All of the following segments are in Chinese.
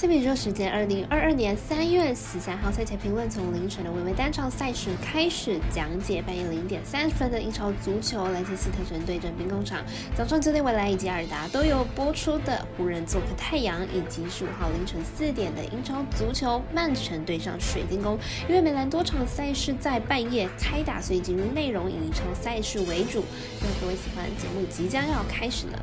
这比洲时间二零二二年三月十三号赛前评论，从凌晨的微微单场赛事开始讲解。半夜零点三十分的英超足球，莱切斯特城对阵兵工厂；早上九点未来以及尔达都有播出的湖人做客太阳，以及十五号凌晨四点的英超足球，曼城对上水晶宫。因为美兰多场赛事在半夜开打，所以节目内容以英超赛事为主。那各位喜欢节目即将要开始了。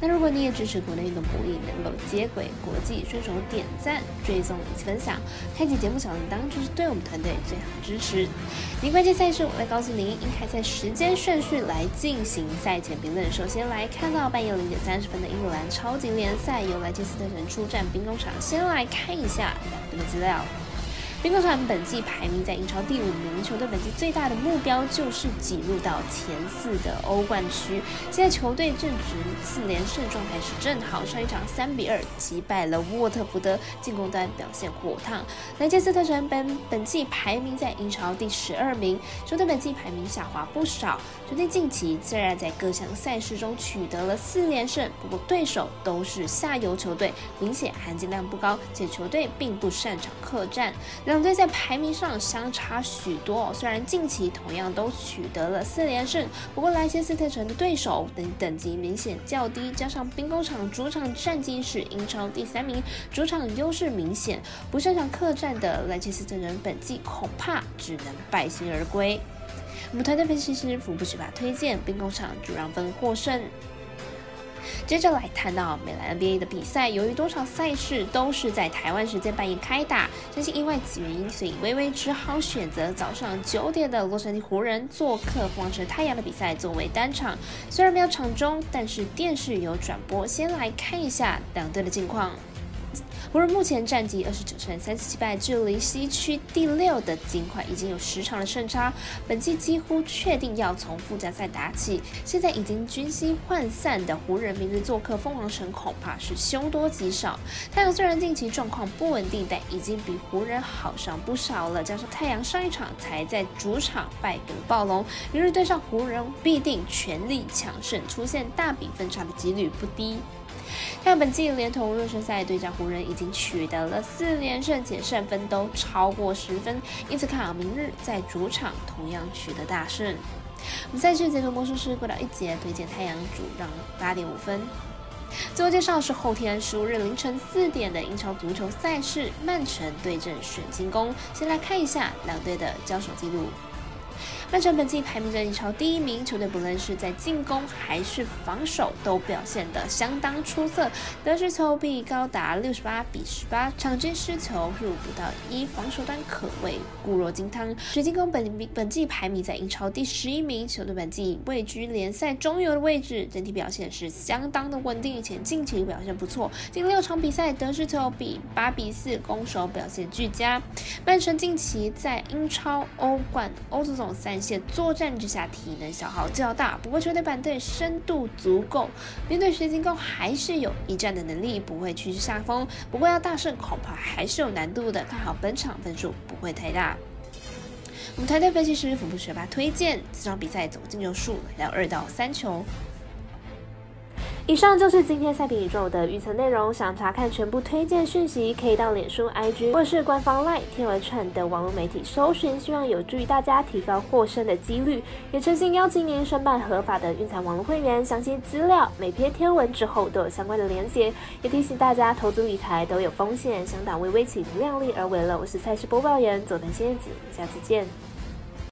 那如果你也支持国内运动博弈能够接轨国际，顺手点赞、追踪以及分享，开启节目小铃铛，就是对我们团队最好的支持。您关键赛事，我来告诉您，应开赛时间顺序来进行赛前评论。首先来看到半夜零点三十分的英格兰超级联赛，由莱切斯特城出战兵工厂。先来看一下两队的资料。兵工厂本季排名在英超第五名，球队本季最大的目标就是挤入到前四的欧冠区。现在球队正值四连胜状态是正好，上一场三比二击败了沃特福德，进攻端表现火烫。莱切斯特城本本季排名在英超第十二名，球队本季排名下滑不少。球队近期虽然在各项赛事中取得了四连胜，不过对手都是下游球队，明显含金量不高，且球队并不擅长客战。两队在排名上相差许多，虽然近期同样都取得了四连胜，不过莱切斯特城的对手等等级明显较低，加上兵工厂主场战绩是英超第三名，主场优势明显，不擅长客战的莱切斯特城本季恐怕只能败兴而归。我们团队分析师福布学霸推荐兵工厂主让分获胜。接着来谈到美兰 NBA 的比赛，由于多场赛事都是在台湾时间半夜开打，相信因为此原因，所以微微只好选择早上九点的洛杉矶湖人做客凤凰太阳的比赛作为单场。虽然没有场中，但是电视有转播。先来看一下两队的近况。湖人目前战绩二十九胜三十七败，距离西区第六的金块已经有十场的胜差。本季几乎确定要从附加赛打起。现在已经军心涣散的湖人，明日做客凤凰城，恐怕是凶多吉少。太阳虽然近期状况不稳定，但已经比湖人好上不少了。加上太阳上一场才在主场败给了暴龙，明日对上湖人必定全力抢胜，出现大比分差的几率不低。太阳本季连同热身赛对战湖人，已经取得了四连胜，且胜分都超过十分，因此看好明日在主场同样取得大胜。我们赛事结合魔术师过到一节，推荐太阳主让八点五分。最后介绍是后天十五日凌晨四点的英超足球赛事，曼城对阵水晶宫。先来看一下两队的交手记录。曼城本季排名在英超第一名，球队不论是在进攻还是防守都表现得相当出色，得失球比高达六十八比十八，场均失球数不到一，防守端可谓固若金汤。水晶宫本本季排名在英超第十一名，球队本季位居联赛中游的位置，整体表现是相当的稳定，且近期表现不错，近六场比赛得失球比八比四，攻守表现俱佳。曼城近期在英超、欧冠、欧足总赛三。线作战之下，体能消耗较大。不过球队板队深度足够，面对水晶宫还是有一战的能力，不会趋势下风。不过要大胜，恐怕还是有难度的。看好本场分数不会太大。我们团队分析师福布学霸推荐，这场比赛总进球数来到二到三球。以上就是今天赛评宇宙的预测内容。想查看全部推荐讯息，可以到脸书、IG 或是官方 LINE、天文串等网络媒体搜寻，希望有助于大家提高获胜的几率。也诚心邀请您申办合法的运彩网络会员，详细资料每篇天文之后都有相关的连结。也提醒大家，投资理财都有风险，想打微微起量力而为了。我是赛事播报员佐藤仙子，下次见。